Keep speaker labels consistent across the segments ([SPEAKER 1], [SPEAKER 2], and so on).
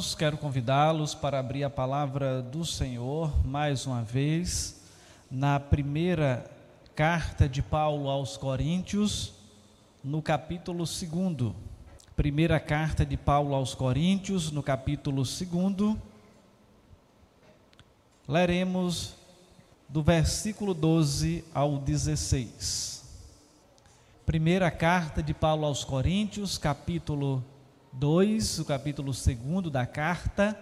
[SPEAKER 1] Irmãos, quero convidá-los para abrir a palavra do Senhor mais uma vez na primeira carta de Paulo aos Coríntios, no capítulo 2. Primeira carta de Paulo aos Coríntios, no capítulo 2. Leremos do versículo 12 ao 16. Primeira carta de Paulo aos Coríntios, capítulo 2, o capítulo 2 da carta,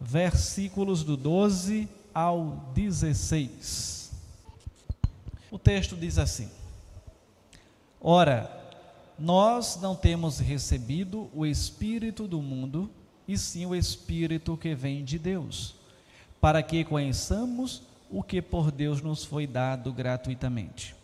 [SPEAKER 1] versículos do 12 ao 16. O texto diz assim: Ora, nós não temos recebido o Espírito do mundo, e sim o Espírito que vem de Deus, para que conheçamos o que por Deus nos foi dado gratuitamente.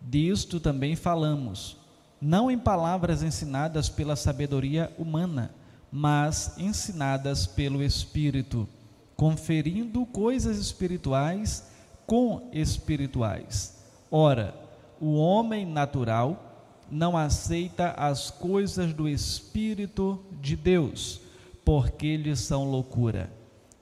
[SPEAKER 1] Disto também falamos não em palavras ensinadas pela sabedoria humana, mas ensinadas pelo Espírito, conferindo coisas espirituais com espirituais. Ora, o homem natural não aceita as coisas do Espírito de Deus, porque lhes são loucura,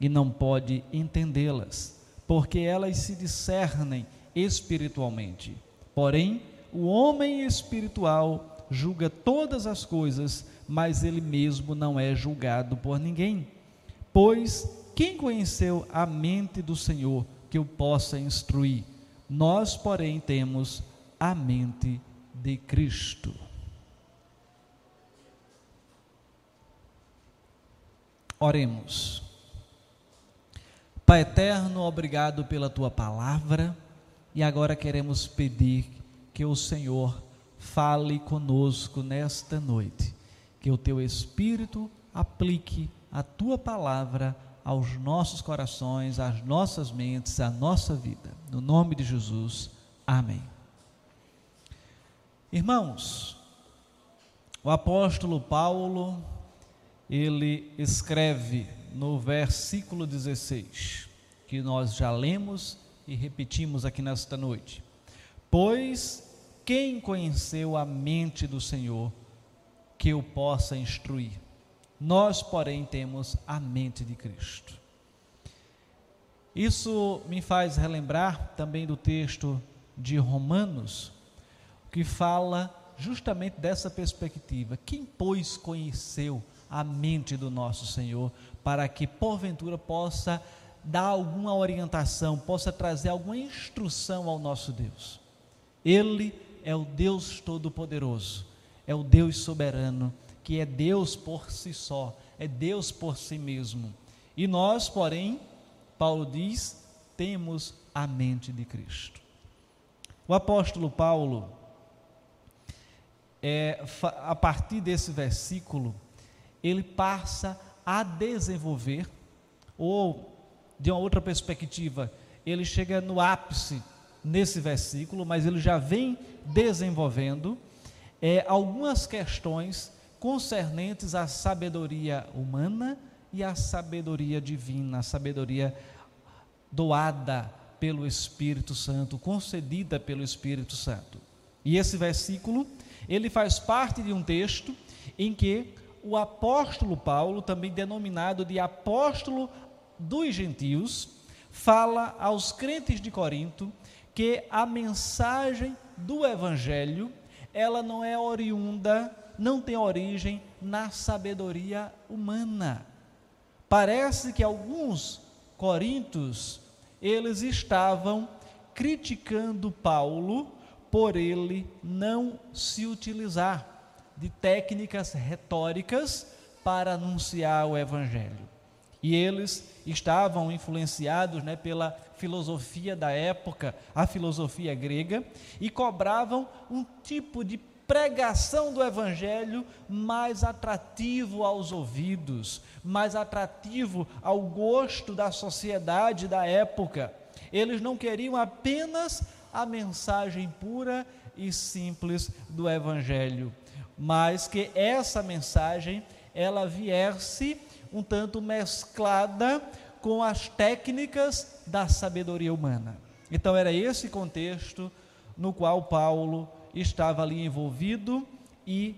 [SPEAKER 1] e não pode entendê-las, porque elas se discernem espiritualmente. Porém, o homem espiritual julga todas as coisas, mas ele mesmo não é julgado por ninguém. Pois quem conheceu a mente do Senhor que o possa instruir? Nós, porém, temos a mente de Cristo. Oremos. Pai eterno, obrigado pela tua palavra e agora queremos pedir que o Senhor fale conosco nesta noite, que o teu Espírito aplique a tua palavra aos nossos corações, às nossas mentes, à nossa vida. No nome de Jesus, amém. Irmãos, o apóstolo Paulo, ele escreve no versículo 16, que nós já lemos e repetimos aqui nesta noite. Pois quem conheceu a mente do Senhor que o possa instruir? Nós, porém, temos a mente de Cristo. Isso me faz relembrar também do texto de Romanos, que fala justamente dessa perspectiva. Quem, pois, conheceu a mente do nosso Senhor para que, porventura, possa dar alguma orientação, possa trazer alguma instrução ao nosso Deus? Ele é o Deus Todo-Poderoso, é o Deus soberano, que é Deus por si só, é Deus por si mesmo. E nós, porém, Paulo diz, temos a mente de Cristo. O apóstolo Paulo, é, a partir desse versículo, ele passa a desenvolver, ou de uma outra perspectiva, ele chega no ápice nesse versículo, mas ele já vem desenvolvendo é, algumas questões concernentes à sabedoria humana e à sabedoria divina, a sabedoria doada pelo Espírito Santo, concedida pelo Espírito Santo. E esse versículo, ele faz parte de um texto em que o apóstolo Paulo, também denominado de apóstolo dos gentios, fala aos crentes de Corinto que a mensagem do evangelho, ela não é oriunda, não tem origem na sabedoria humana. Parece que alguns corintos, eles estavam criticando Paulo por ele não se utilizar de técnicas retóricas para anunciar o evangelho. E eles estavam influenciados né, pela filosofia da época, a filosofia grega, e cobravam um tipo de pregação do evangelho mais atrativo aos ouvidos, mais atrativo ao gosto da sociedade da época. Eles não queriam apenas a mensagem pura e simples do evangelho, mas que essa mensagem ela viesse um tanto mesclada com as técnicas da sabedoria humana. Então era esse contexto no qual Paulo estava ali envolvido e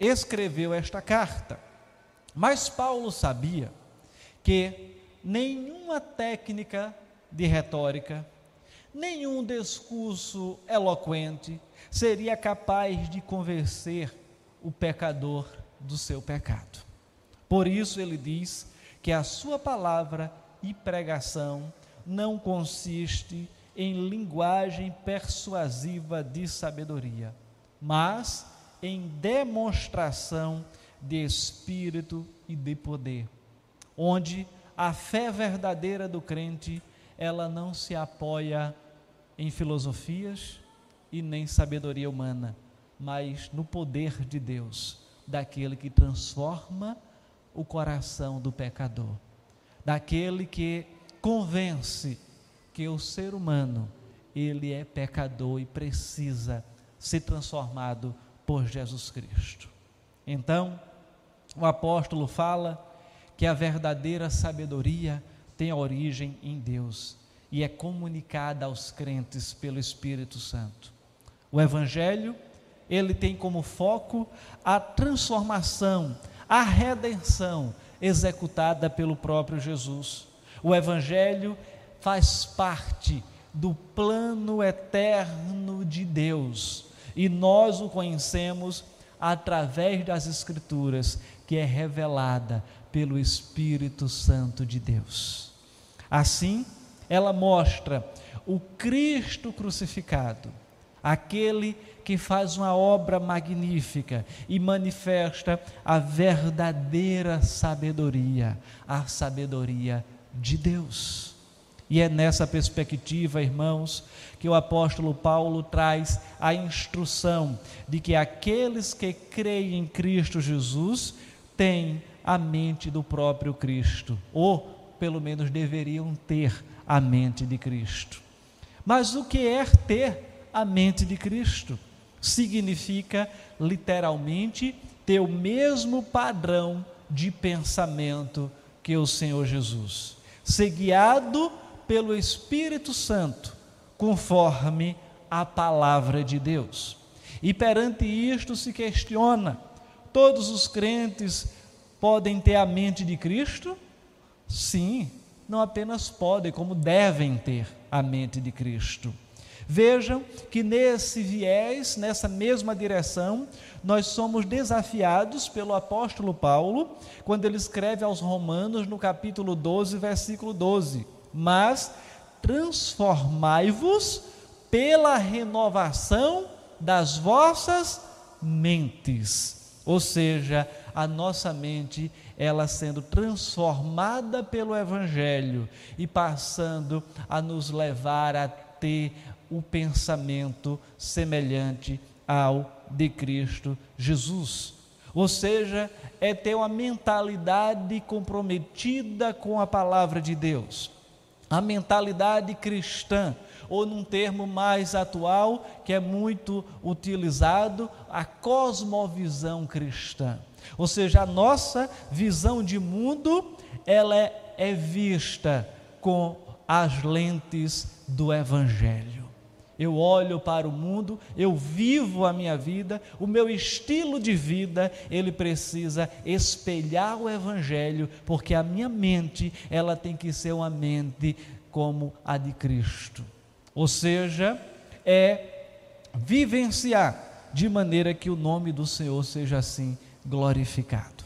[SPEAKER 1] escreveu esta carta. Mas Paulo sabia que nenhuma técnica de retórica, nenhum discurso eloquente seria capaz de convencer o pecador do seu pecado. Por isso ele diz que a sua palavra e pregação não consiste em linguagem persuasiva de sabedoria, mas em demonstração de espírito e de poder, onde a fé verdadeira do crente, ela não se apoia em filosofias e nem sabedoria humana, mas no poder de Deus, daquele que transforma o coração do pecador, daquele que convence que o ser humano ele é pecador e precisa ser transformado por Jesus Cristo. Então, o apóstolo fala que a verdadeira sabedoria tem origem em Deus e é comunicada aos crentes pelo Espírito Santo. O evangelho, ele tem como foco a transformação, a redenção executada pelo próprio Jesus. O evangelho faz parte do plano eterno de Deus e nós o conhecemos através das Escrituras, que é revelada pelo Espírito Santo de Deus. Assim, ela mostra o Cristo crucificado, aquele que faz uma obra magnífica e manifesta a verdadeira sabedoria, a sabedoria de Deus. E é nessa perspectiva, irmãos, que o apóstolo Paulo traz a instrução de que aqueles que creem em Cristo Jesus têm a mente do próprio Cristo, ou pelo menos deveriam ter a mente de Cristo. Mas o que é ter a mente de Cristo? Significa literalmente ter o mesmo padrão de pensamento que o Senhor Jesus, ser guiado pelo Espírito Santo conforme a palavra de Deus. E perante isto se questiona: todos os crentes podem ter a mente de Cristo? Sim, não apenas podem, como devem ter a mente de Cristo. Vejam que nesse viés, nessa mesma direção, nós somos desafiados pelo apóstolo Paulo, quando ele escreve aos Romanos no capítulo 12, versículo 12: Mas transformai-vos pela renovação das vossas mentes. Ou seja, a nossa mente, ela sendo transformada pelo Evangelho e passando a nos levar a ter o pensamento semelhante ao de Cristo Jesus. Ou seja, é ter uma mentalidade comprometida com a palavra de Deus a mentalidade cristã, ou num termo mais atual, que é muito utilizado, a cosmovisão cristã. Ou seja, a nossa visão de mundo, ela é, é vista com as lentes do evangelho. Eu olho para o mundo, eu vivo a minha vida, o meu estilo de vida, ele precisa espelhar o evangelho, porque a minha mente, ela tem que ser uma mente como a de Cristo. Ou seja, é vivenciar de maneira que o nome do Senhor seja assim glorificado.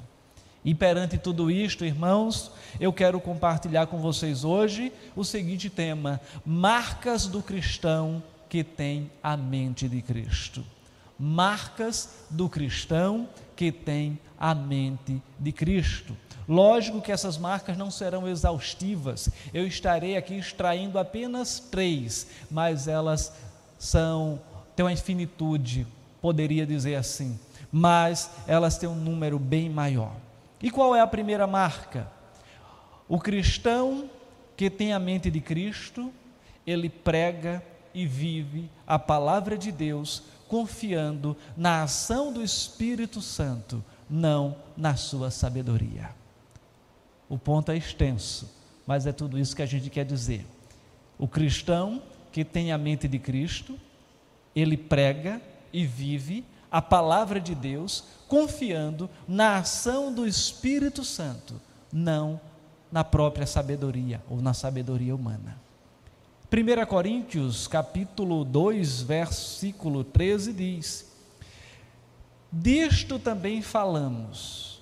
[SPEAKER 1] E perante tudo isto, irmãos, eu quero compartilhar com vocês hoje o seguinte tema: marcas do cristão que tem a mente de Cristo. Marcas do cristão que tem a mente de Cristo. Lógico que essas marcas não serão exaustivas, eu estarei aqui extraindo apenas três, mas elas são, têm uma infinitude, poderia dizer assim, mas elas têm um número bem maior. E qual é a primeira marca? O cristão que tem a mente de Cristo, ele prega e vive a palavra de Deus confiando na ação do Espírito Santo, não na sua sabedoria. O ponto é extenso, mas é tudo isso que a gente quer dizer. O cristão que tem a mente de Cristo, ele prega e vive a palavra de Deus, confiando na ação do Espírito Santo, não na própria sabedoria ou na sabedoria humana. 1 Coríntios, capítulo 2, versículo 13 diz: Disto também falamos,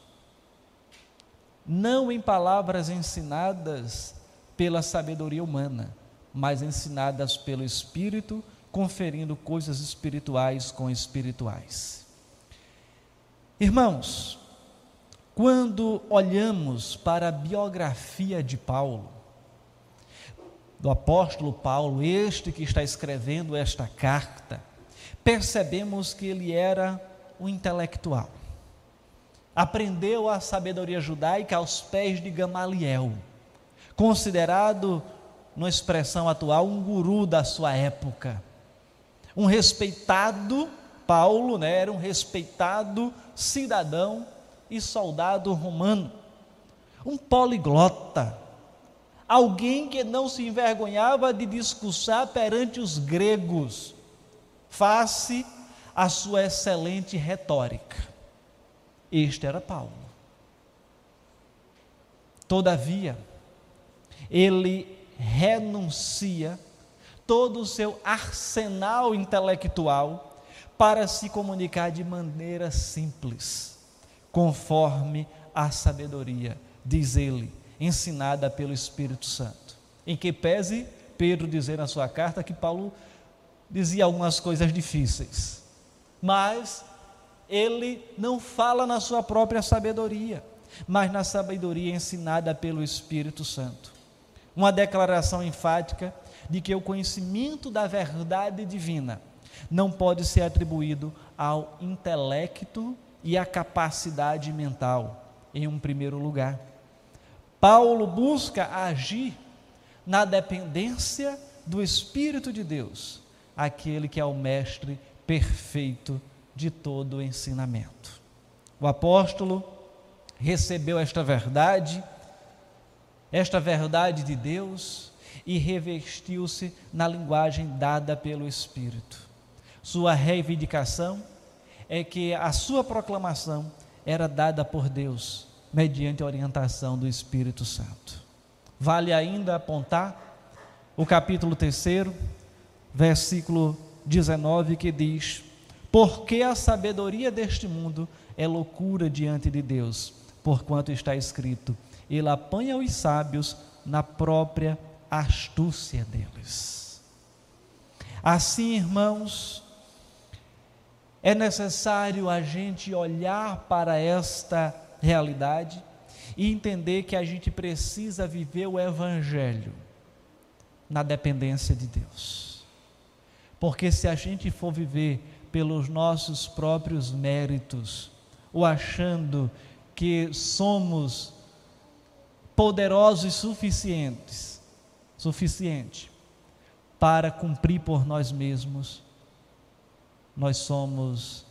[SPEAKER 1] não em palavras ensinadas pela sabedoria humana, mas ensinadas pelo Espírito, conferindo coisas espirituais com espirituais. Irmãos, quando olhamos para a biografia de Paulo, do apóstolo Paulo, este que está escrevendo esta carta, percebemos que ele era um intelectual. Aprendeu a sabedoria judaica aos pés de Gamaliel, considerado, numa expressão atual, um guru da sua época. Um respeitado, Paulo né, era um respeitado cidadão e soldado romano. Um poliglota, alguém que não se envergonhava de discursar perante os gregos, face à sua excelente retórica. Este era Paulo. Todavia, ele renuncia todo o seu arsenal intelectual para se comunicar de maneira simples, conforme a sabedoria, diz ele, ensinada pelo Espírito Santo. Em que pese Pedro dizer na sua carta que Paulo dizia algumas coisas difíceis, mas ele não fala na sua própria sabedoria, mas na sabedoria ensinada pelo Espírito Santo. Uma declaração enfática de que o conhecimento da verdade divina não pode ser atribuído ao intelecto e à capacidade mental, em um primeiro lugar. Paulo busca agir na dependência do Espírito de Deus, aquele que é o mestre perfeito de todo o ensinamento. O apóstolo recebeu esta verdade, esta verdade de Deus, e revestiu-se na linguagem dada pelo Espírito. Sua reivindicação é que a sua proclamação era dada por Deus mediante a orientação do Espírito Santo. Vale ainda apontar o capítulo 3, versículo 19, que diz: Porque a sabedoria deste mundo é loucura diante de Deus, porquanto está escrito: Ele apanha os sábios na própria astúcia deles. Assim, irmãos, é necessário a gente olhar para esta realidade e entender que a gente precisa viver o Evangelho na dependência de Deus. Porque se a gente for viver pelos nossos próprios méritos, ou achando que somos poderosos suficientes, suficiente para cumprir por nós mesmos, nós somos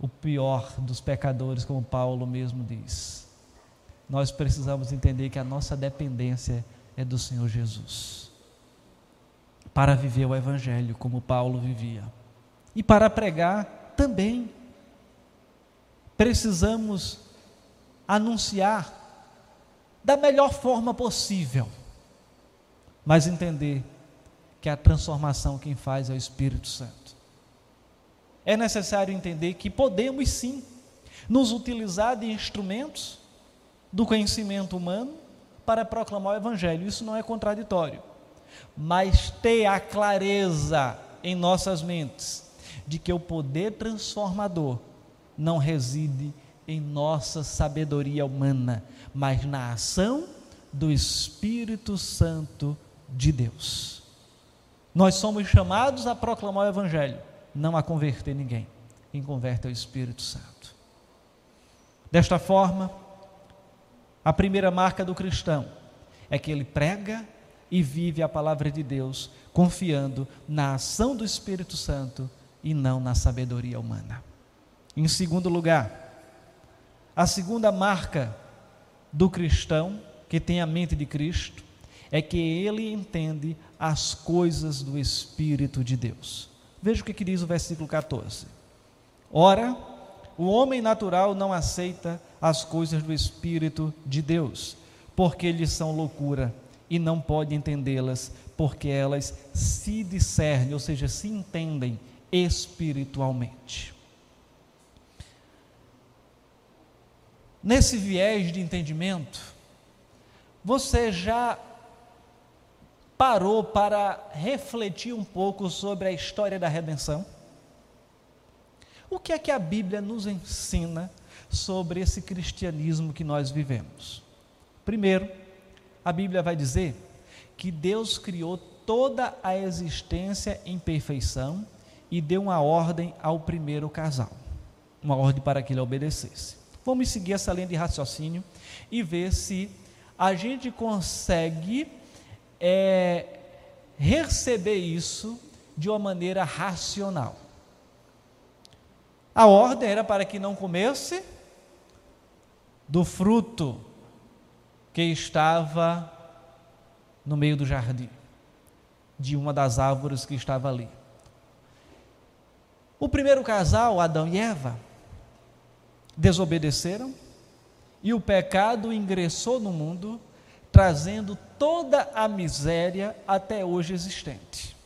[SPEAKER 1] o pior dos pecadores, como Paulo mesmo diz. Nós precisamos entender que a nossa dependência é do Senhor Jesus. Para viver o Evangelho como Paulo vivia. E para pregar também. Precisamos anunciar da melhor forma possível, mas entender que a transformação quem faz é o Espírito Santo é necessário entender que podemos sim nos utilizar de instrumentos do conhecimento humano para proclamar o Evangelho. Isso não é contraditório. Mas ter a clareza em nossas mentes de que o poder transformador não reside em nossa sabedoria humana, mas na ação do Espírito Santo de Deus. Nós somos chamados a proclamar o Evangelho, não a converter ninguém. Quem converte é o Espírito Santo. Desta forma, a primeira marca do cristão é que ele prega e vive a palavra de Deus, confiando na ação do Espírito Santo e não na sabedoria humana. Em segundo lugar, a segunda marca do cristão que tem a mente de Cristo, é que ele entende as coisas do Espírito de Deus. Veja o que, que diz o versículo 14. Ora, o homem natural não aceita as coisas do Espírito de Deus, porque lhes são loucura e não pode entendê-las, porque elas se discernem, ou seja, se entendem espiritualmente. Nesse viés de entendimento, você já parou para refletir um pouco sobre a história da redenção? O que é que a Bíblia nos ensina sobre esse cristianismo que nós vivemos? Primeiro, a Bíblia vai dizer que Deus criou toda a existência em perfeição e deu uma ordem ao primeiro casal, uma ordem para que ele obedecesse. Vamos seguir essa linha de raciocínio e ver se a gente consegue é, receber isso de uma maneira racional. A ordem era para que não comesse do fruto que estava no meio do jardim, de uma das árvores que estava ali. O primeiro casal, Adão e Eva, desobedeceram e o pecado ingressou no mundo, trazendo toda a miséria até hoje existente.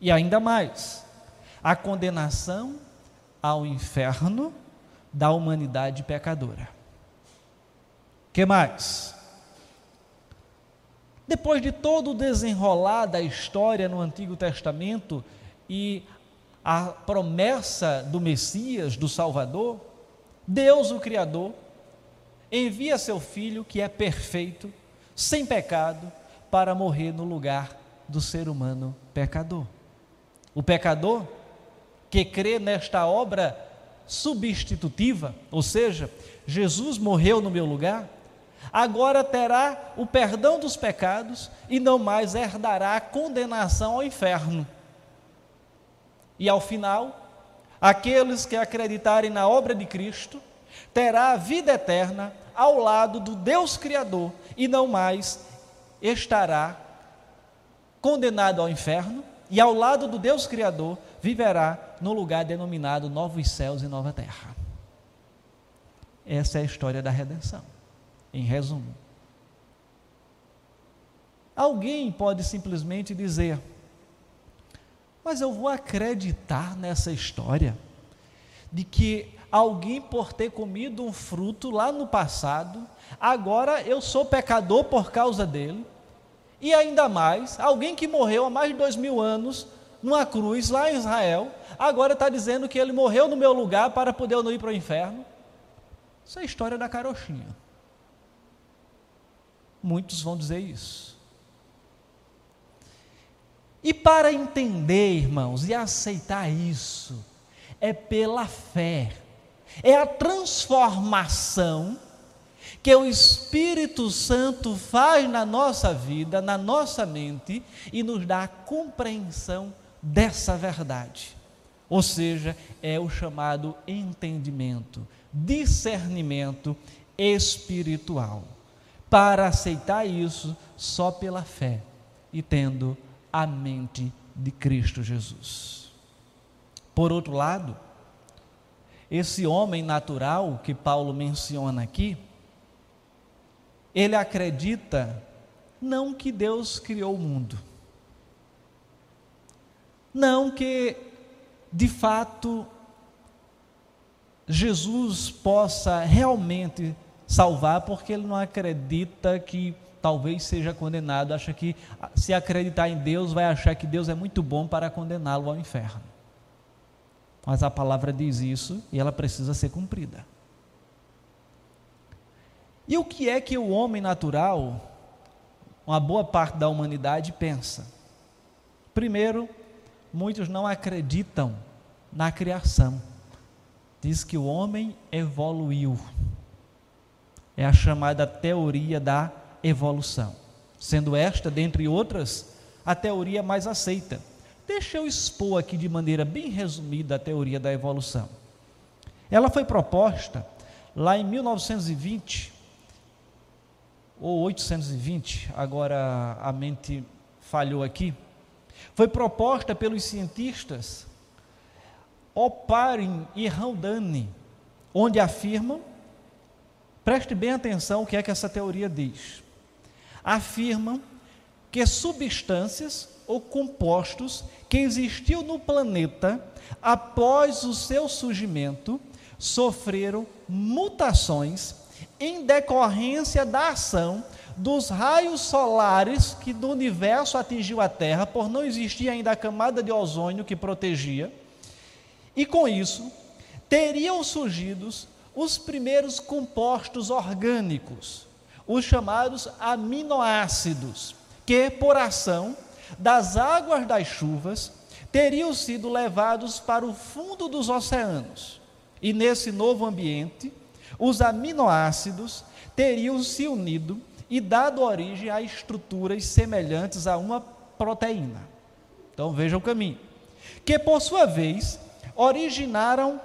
[SPEAKER 1] E ainda mais, a condenação ao inferno da humanidade pecadora. Que mais? Depois de todo o desenrolar da história no Antigo Testamento e a promessa do Messias, do Salvador, Deus, o Criador, envia seu filho, que é perfeito, sem pecado, para morrer no lugar do ser humano pecador. O pecador que crê nesta obra substitutiva, ou seja, Jesus morreu no meu lugar, agora terá o perdão dos pecados e não mais herdará a condenação ao inferno. E ao final, aqueles que acreditarem na obra de Cristo terá a vida eterna ao lado do Deus Criador e não mais estará condenado ao inferno e ao lado do Deus Criador viverá no lugar denominado novos céus e nova terra. Essa é a história da redenção, em resumo. Alguém pode simplesmente dizer: mas eu vou acreditar nessa história de que alguém por ter comido um fruto lá no passado, agora eu sou pecador por causa dele. E ainda mais, alguém que morreu há mais de dois mil anos numa cruz lá em Israel, agora está dizendo que ele morreu no meu lugar para poder eu não ir para o inferno. Isso é a história da carochinha. Muitos vão dizer isso. E para entender, irmãos, e aceitar isso, é pela fé, é a transformação que o Espírito Santo faz na nossa vida, na nossa mente e nos dá a compreensão dessa verdade. Ou seja, é o chamado entendimento, discernimento espiritual. Para aceitar isso só pela fé e tendo a mente de Cristo Jesus. Por outro lado, esse homem natural que Paulo menciona aqui, ele acredita não que Deus criou o mundo, não que de fato Jesus possa realmente salvar, porque ele não acredita que talvez seja condenado, acha que se acreditar em Deus, vai achar que Deus é muito bom para condená-lo ao inferno. Mas a palavra diz isso e ela precisa ser cumprida. E o que é que o homem natural, uma boa parte da humanidade, pensa? Primeiro, muitos não acreditam na criação. Diz que o homem evoluiu. É a chamada teoria da evolução, sendo esta, dentre outras, a teoria mais aceita. Deixa eu expor aqui de maneira bem resumida a teoria da evolução. Ela foi proposta lá em 1920 ou 820, agora a mente falhou aqui, foi proposta pelos cientistas Oparin e Haldane, onde afirmam, preste bem atenção o que é que essa teoria diz. Afirmam que substâncias ou compostos que existiam no planeta após o seu surgimento sofreram mutações em decorrência da ação dos raios solares que do universo atingiu a Terra, por não existir ainda a camada de ozônio que protegia. E com isso, teriam surgido os primeiros compostos orgânicos, os chamados aminoácidos, que por ação das águas das chuvas teriam sido levados para o fundo dos oceanos. E nesse novo ambiente, os aminoácidos teriam se unido e dado origem a estruturas semelhantes a uma proteína. Então veja o caminho. Que por sua vez originaram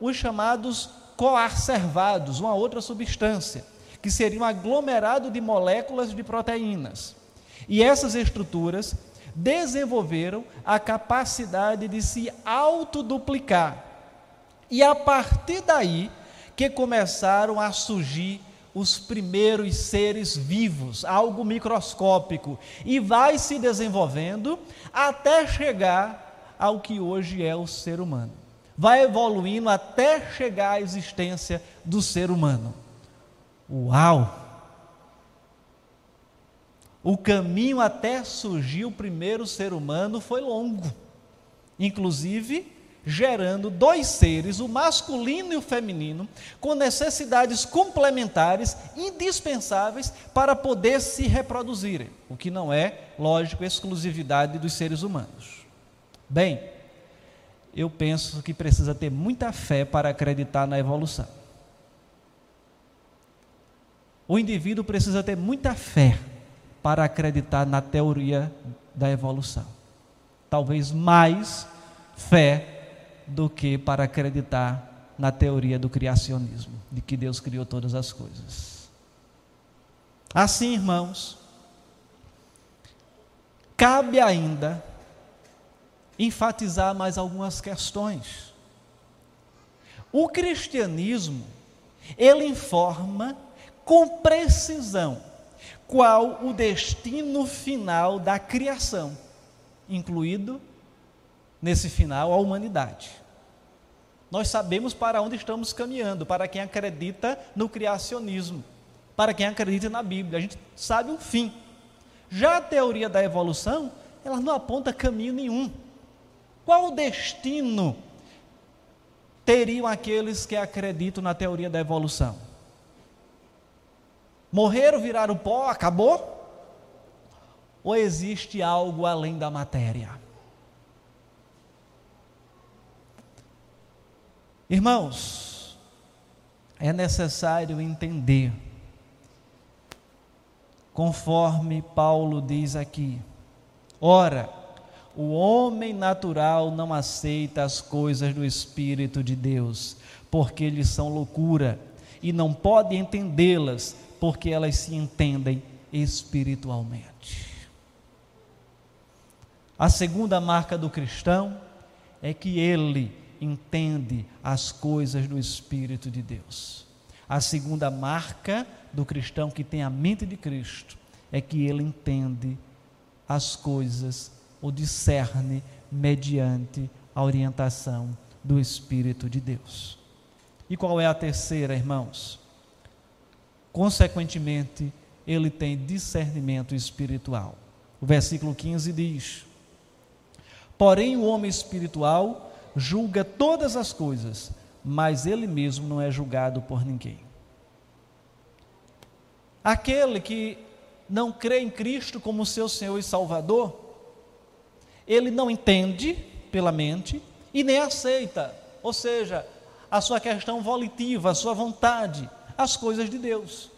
[SPEAKER 1] os chamados coacervados, uma outra substância, que seria um aglomerado de moléculas de proteínas. E essas estruturas desenvolveram a capacidade de se autoduplicar. E a partir daí que começaram a surgir os primeiros seres vivos, algo microscópico, e vai se desenvolvendo até chegar ao que hoje é o ser humano. Vai evoluindo até chegar à existência do ser humano. Uau! O caminho até surgir o primeiro ser humano foi longo. Inclusive, gerando dois seres, o masculino e o feminino, com necessidades complementares, indispensáveis para poder se reproduzirem, o que não é, lógico, exclusividade dos seres humanos. Bem, eu penso que precisa ter muita fé para acreditar na evolução. O indivíduo precisa ter muita fé para acreditar na teoria da evolução. Talvez mais fé do que para acreditar na teoria do criacionismo, de que Deus criou todas as coisas. Assim, irmãos, cabe ainda enfatizar mais algumas questões. O cristianismo, ele informa com precisão qual o destino final da criação, incluído nesse final a humanidade. Nós sabemos para onde estamos caminhando, para quem acredita no criacionismo, para quem acredita na Bíblia. A gente sabe o fim. Já a teoria da evolução, ela não aponta caminho nenhum. Qual o destino teriam aqueles que acreditam na teoria da evolução? Morreram, viraram pó, acabou? Ou existe algo além da matéria? Irmãos, é necessário entender, conforme Paulo diz aqui: ora, o homem natural não aceita as coisas do Espírito de Deus, porque eles são loucura, e não pode entendê-las, porque elas se entendem espiritualmente. A segunda marca do cristão é que ele entende as coisas do Espírito de Deus. A segunda marca do cristão que tem a mente de Cristo é que ele entende as coisas ou discerne mediante a orientação do Espírito de Deus. E qual é a terceira, irmãos? Consequentemente, ele tem discernimento espiritual. O versículo 15 diz: Porém, o homem espiritual julga todas as coisas, mas ele mesmo não é julgado por ninguém. Aquele que não crê em Cristo como seu Senhor e Salvador, ele não entende pela mente e nem aceita, ou seja, a sua questão volitiva, a sua vontade, as coisas de Deus.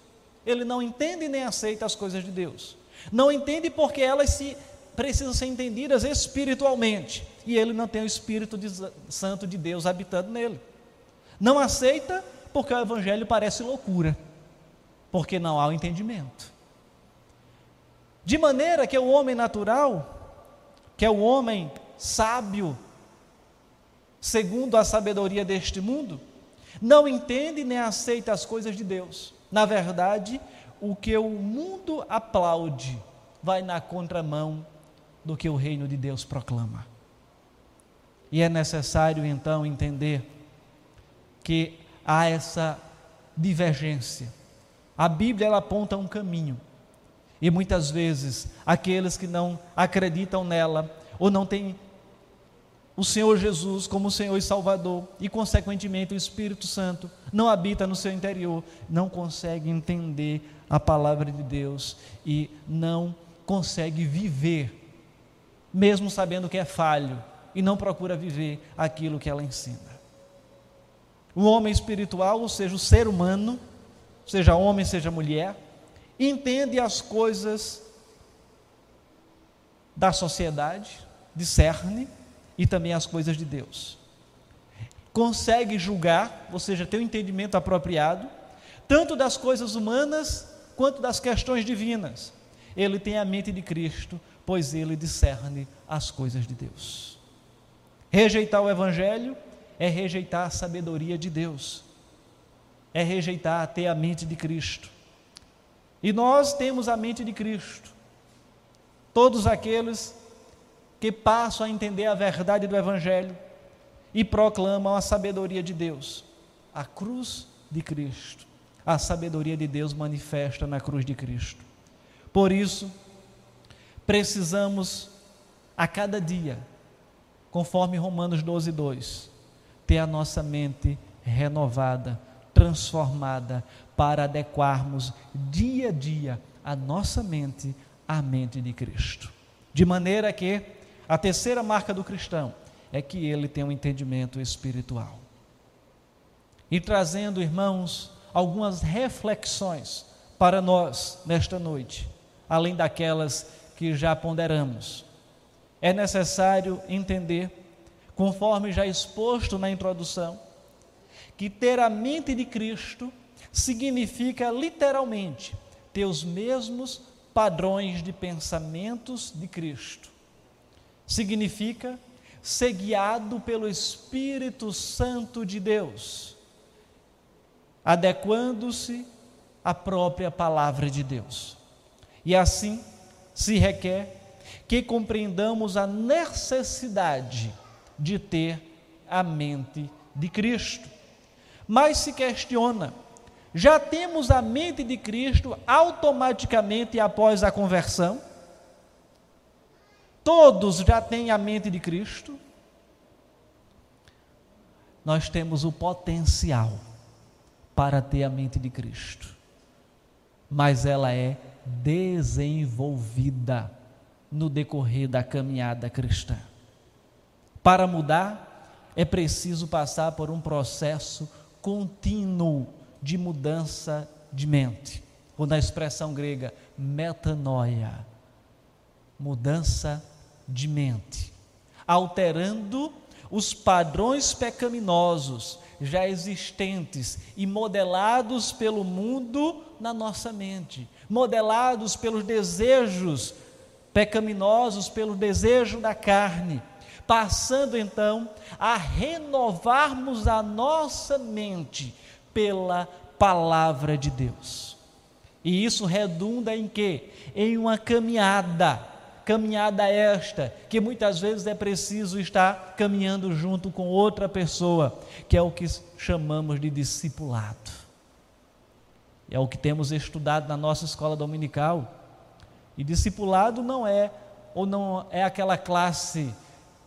[SPEAKER 1] Ele não entende nem aceita as coisas de Deus. Não entende porque elas se precisam ser entendidas espiritualmente e ele não tem o Espírito de, Santo de Deus habitando nele. Não aceita porque o Evangelho parece loucura. porque não há o entendimento. De maneira que o homem natural, que é o homem sábio, segundo a sabedoria deste mundo, não entende nem aceita as coisas de Deus. Na verdade, o que o mundo aplaude vai na contramão do que o reino de Deus proclama. E é necessário então entender que há essa divergência. A Bíblia ela aponta um caminho. E muitas vezes aqueles que não acreditam nela ou não têm o Senhor Jesus como Senhor e Salvador e consequentemente o Espírito Santo não habita no seu interior, não consegue entender a palavra de Deus e não consegue viver mesmo sabendo que é falho e não procura viver aquilo que ela ensina. O homem espiritual, ou seja, o ser humano, seja homem, seja mulher, entende as coisas da sociedade, discerne e também as coisas de Deus. Consegue julgar, ou seja, ter um entendimento apropriado, tanto das coisas humanas quanto das questões divinas. Ele tem a mente de Cristo, pois ele discerne as coisas de Deus. Rejeitar o Evangelho é rejeitar a sabedoria de Deus, é rejeitar ter a mente de Cristo. E nós temos a mente de Cristo. Todos aqueles que passam a entender a verdade do Evangelho e proclamam a sabedoria de Deus, a cruz de Cristo, a sabedoria de Deus manifesta na cruz de Cristo. Por isso, precisamos a cada dia, conforme Romanos 12, 2, ter a nossa mente renovada, transformada, para adequarmos dia a dia a nossa mente à mente de Cristo. De maneira que a terceira marca do cristão é que ele tem um entendimento espiritual. E trazendo, irmãos, algumas reflexões para nós nesta noite, além daquelas que já ponderamos. É necessário entender, conforme já exposto na introdução, que ter a mente de Cristo significa literalmente ter os mesmos padrões de pensamentos de Cristo. Significa ser guiado pelo Espírito Santo de Deus, adequando-se à própria palavra de Deus. E assim, se requer que compreendamos a necessidade de ter a mente de Cristo. Mas se questiona, já temos a mente de Cristo automaticamente após a conversão? Todos já têm a mente de Cristo? Nós temos o potencial para ter a mente de Cristo, mas ela é desenvolvida no decorrer da caminhada cristã. Para mudar, é preciso passar por um processo contínuo de mudança de mente, ou na expressão grega, metanoia mudança de mente, alterando os padrões pecaminosos já existentes e modelados pelo mundo na nossa mente, modelados pelos desejos pecaminosos, pelo desejo da carne, passando então a renovarmos a nossa mente pela palavra de Deus. E isso redunda em quê? Em uma caminhada caminhada esta, que muitas vezes é preciso estar caminhando junto com outra pessoa, que é o que chamamos de discipulado. É o que temos estudado na nossa escola dominical. E discipulado não é ou não é aquela classe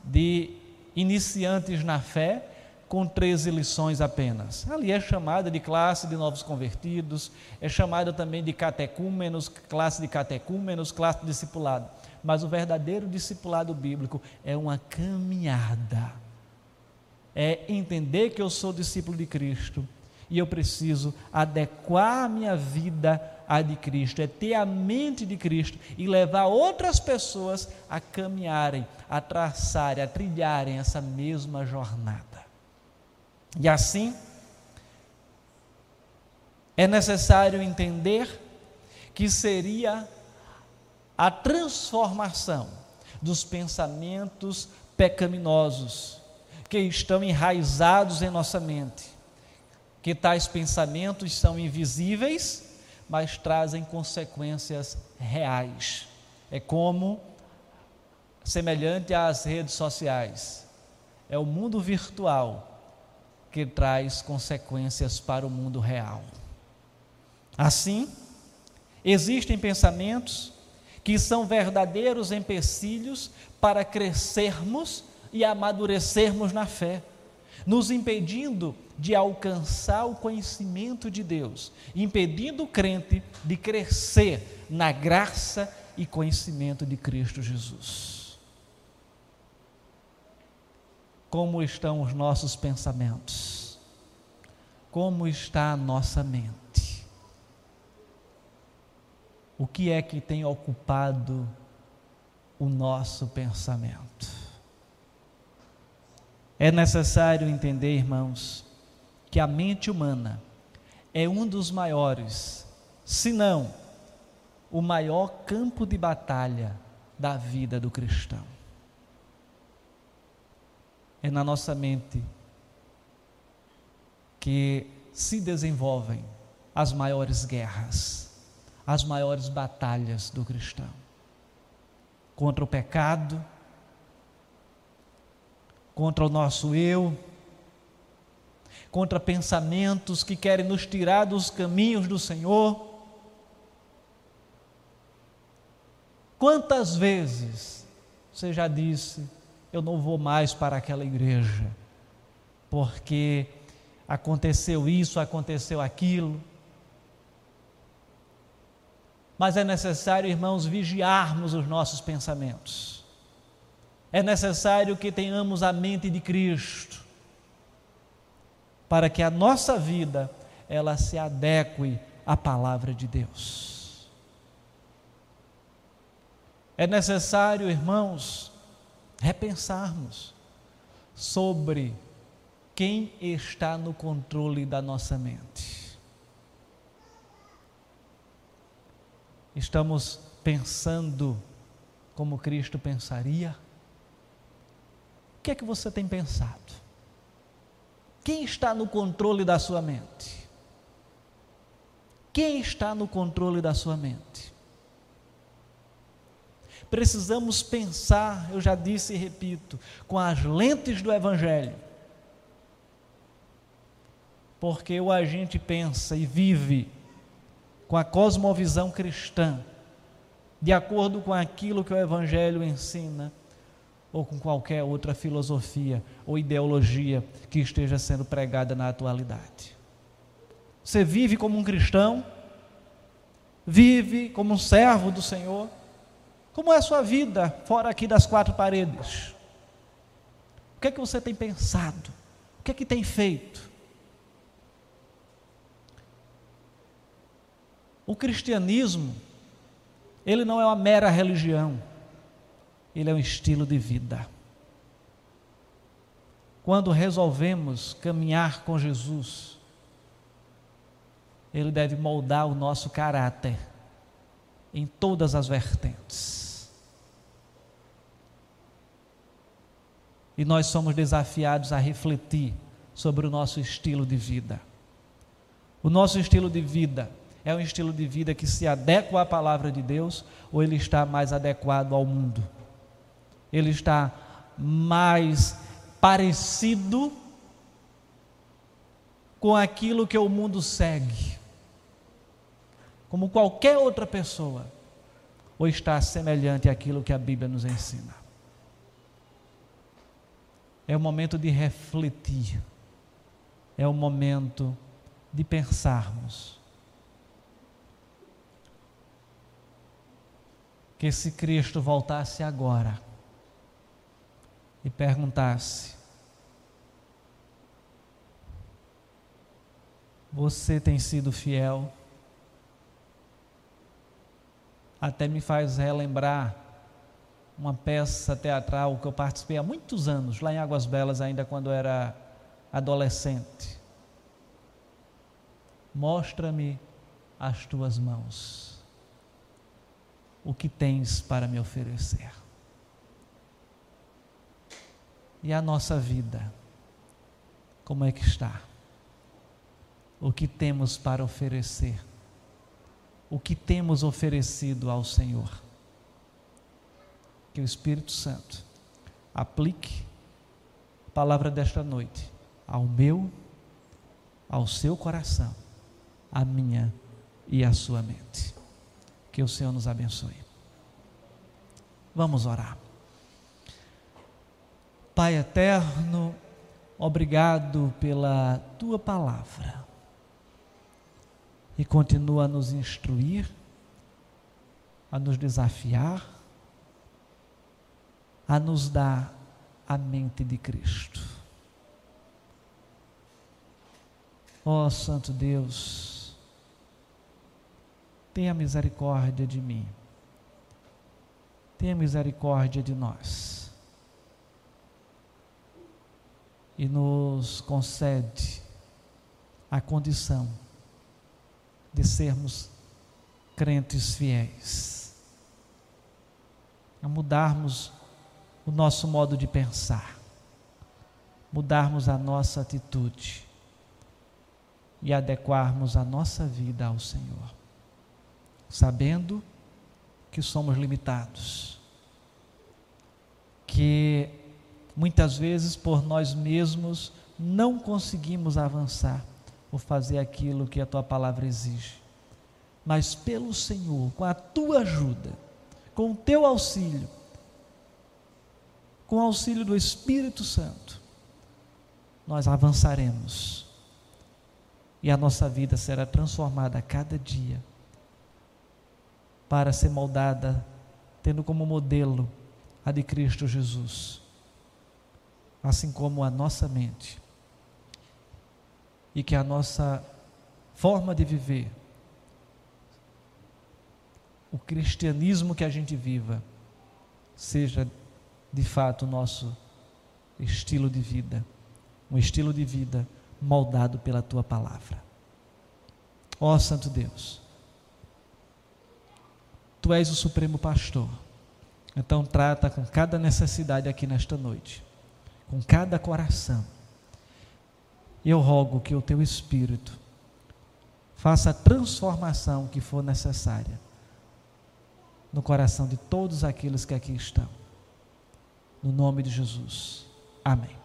[SPEAKER 1] de iniciantes na fé com 13 lições apenas. Ali é chamada de classe de novos convertidos, é chamada também de catecúmenos, classe de catecúmenos, classe de discipulado mas o verdadeiro discipulado bíblico é uma caminhada. É entender que eu sou discípulo de Cristo e eu preciso adequar a minha vida à de Cristo, é ter a mente de Cristo e levar outras pessoas a caminharem, a traçarem, a trilharem essa mesma jornada. E assim, É necessário entender que seria a transformação dos pensamentos pecaminosos que estão enraizados em nossa mente. Que tais pensamentos são invisíveis, mas trazem consequências reais. É como semelhante às redes sociais. É o mundo virtual que traz consequências para o mundo real. Assim, existem pensamentos que são verdadeiros empecilhos para crescermos e amadurecermos na fé, nos impedindo de alcançar o conhecimento de Deus, impedindo o crente de crescer na graça e conhecimento de Cristo Jesus. Como estão os nossos pensamentos? Como está a nossa mente? O que é que tem ocupado o nosso pensamento? É necessário entender, irmãos, que a mente humana é um dos maiores, se não o maior campo de batalha da vida do cristão. É na nossa mente que se desenvolvem as maiores guerras, as maiores batalhas do cristão contra o pecado, contra o nosso eu, contra pensamentos que querem nos tirar dos caminhos do Senhor Quantas vezes você já disse: Eu não vou mais para aquela igreja, porque aconteceu isso, aconteceu aquilo. Mas é necessário, irmãos, vigiarmos os nossos pensamentos. É necessário que tenhamos a mente de Cristo, para que a nossa vida ela se adeque à palavra de Deus. É necessário, irmãos, repensarmos sobre quem está no controle da nossa mente. Estamos pensando como Cristo pensaria? O que é que você tem pensado? Quem está no controle da sua mente? Quem está no controle da sua mente? precisamos pensar, eu já disse e repito, com as lentes do Evangelho. Porque o a gente pensa e vive com a cosmovisão cristã, de acordo com aquilo que o Evangelho ensina, ou com qualquer outra filosofia ou ideologia que esteja sendo pregada na atualidade. Você vive como um cristão, vive como um servo do Senhor como é a sua vida fora aqui das quatro paredes? O que é que você tem pensado? O que é que tem feito? O cristianismo, ele não é uma mera religião, ele é um estilo de vida. Quando resolvemos caminhar com Jesus, ele deve moldar o nosso caráter em todas as vertentes. E nós somos desafiados a refletir sobre o nosso estilo de vida. O nosso estilo de vida é um estilo de vida que se adequa à palavra de Deus ou ele está mais adequado ao mundo? Ele está mais parecido com aquilo que o mundo segue, como qualquer outra pessoa, ou está semelhante àquilo que a Bíblia nos ensina? É o momento de refletir, é o momento de pensarmos. Que se Cristo voltasse agora e perguntasse: Você tem sido fiel? Até me faz relembrar uma peça teatral que eu participei há muitos anos, lá em Águas Belas, ainda quando era adolescente. mostra-me as tuas mãos. O que tens para me oferecer? E a nossa vida, como é que está? O que temos para oferecer? O que temos oferecido ao Senhor? Que o Espírito Santo aplique a palavra desta noite ao meu, ao seu coração, à minha e à sua mente. Que o Senhor nos abençoe. Vamos orar. Pai eterno, obrigado pela tua palavra. E continua a nos instruir, a nos desafiar, a nos dar a mente de Cristo. Ó oh, Santo Deus, tenha misericórdia de mim, tenha misericórdia de nós. E nos concede a condição de sermos crentes fiéis, a mudarmos o nosso modo de pensar, mudarmos a nossa atitude. E adequarmos a nossa vida ao Senhor, sabendo que somos limitados, que muitas vezes por nós mesmos não conseguimos avançar ou fazer aquilo que a tua palavra exige, mas pelo Senhor, com a tua ajuda, com o teu auxílio, com o auxílio do Espírito Santo, nós avançaremos e a nossa vida será transformada a cada dia para ser moldada, tendo como modelo a de Cristo Jesus, assim como a nossa mente, e que a nossa forma de viver, o cristianismo que a gente viva, seja de fato o nosso estilo de vida, um estilo de vida moldado pela tua palavra. Ó oh, Santo Deus, tu és o supremo pastor, então trata com cada necessidade aqui nesta noite, com cada coração. Eu rogo que o teu Espírito faça a transformação que for necessária no coração de todos aqueles que aqui estão. No nome de Jesus. Amém.